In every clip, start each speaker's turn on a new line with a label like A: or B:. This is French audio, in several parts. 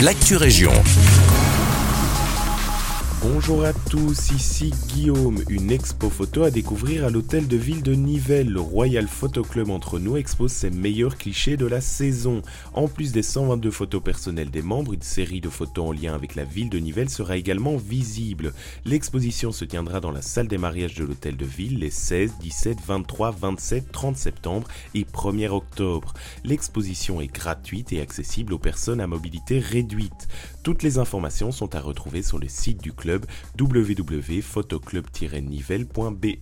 A: l'actu région.
B: Bonjour à tous, ici Guillaume. Une expo photo à découvrir à l'hôtel de ville de Nivelles. Le Royal Photo Club entre nous expose ses meilleurs clichés de la saison. En plus des 122 photos personnelles des membres, une série de photos en lien avec la ville de Nivelles sera également visible. L'exposition se tiendra dans la salle des mariages de l'hôtel de ville les 16, 17, 23, 27, 30 septembre et 1er octobre. L'exposition est gratuite et accessible aux personnes à mobilité réduite. Toutes les informations sont à retrouver sur le site du club www.photoclub-nivelle.be.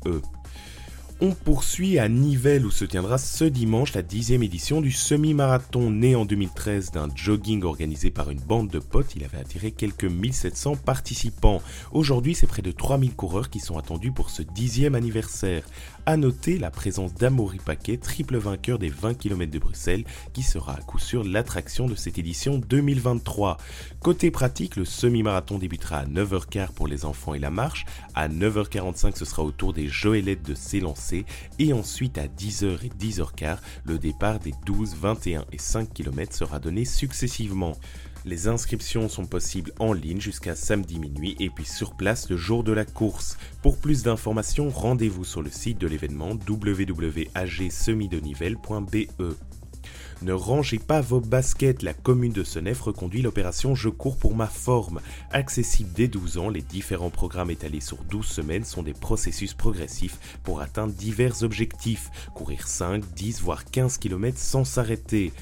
B: On poursuit à Nivelles où se tiendra ce dimanche la dixième édition du semi-marathon né en 2013 d'un jogging organisé par une bande de potes. Il avait attiré quelques 1700 participants. Aujourd'hui, c'est près de 3000 coureurs qui sont attendus pour ce dixième anniversaire. À noter la présence d'Amaury Paquet, triple vainqueur des 20 km de Bruxelles, qui sera à coup sûr l'attraction de cette édition 2023. Côté pratique, le semi-marathon débutera à 9h15 pour les enfants et la marche. À 9h45, ce sera au tour des Joëlettes de s'élancer. Et ensuite, à 10h et 10h15, le départ des 12, 21 et 5 km sera donné successivement. Les inscriptions sont possibles en ligne jusqu'à samedi minuit et puis sur place le jour de la course. Pour plus d'informations, rendez-vous sur le site de l'événement www.agsemidonivelle.be. Ne rangez pas vos baskets, la commune de Senef reconduit l'opération Je cours pour ma forme. Accessible dès 12 ans, les différents programmes étalés sur 12 semaines sont des processus progressifs pour atteindre divers objectifs. Courir 5, 10 voire 15 km sans s'arrêter.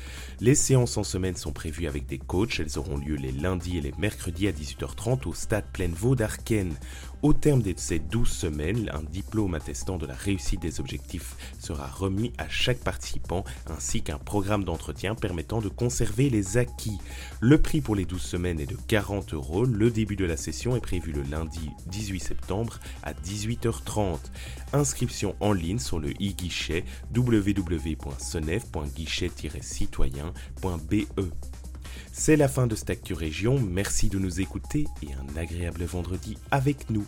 B: Les séances en semaine sont prévues avec des coachs, elles auront lieu les lundis et les mercredis à 18h30 au stade Plaine-Vaux d'Arken. Au terme de ces 12 semaines, un diplôme attestant de la réussite des objectifs sera remis à chaque participant ainsi qu'un programme d'entretien permettant de conserver les acquis. Le prix pour les 12 semaines est de 40 euros. Le début de la session est prévu le lundi 18 septembre à 18h30. Inscription en ligne sur le e-guichet www.senef.guichet-citoyen.be. C'est la fin de Actu Région, merci de nous écouter et un agréable vendredi avec nous.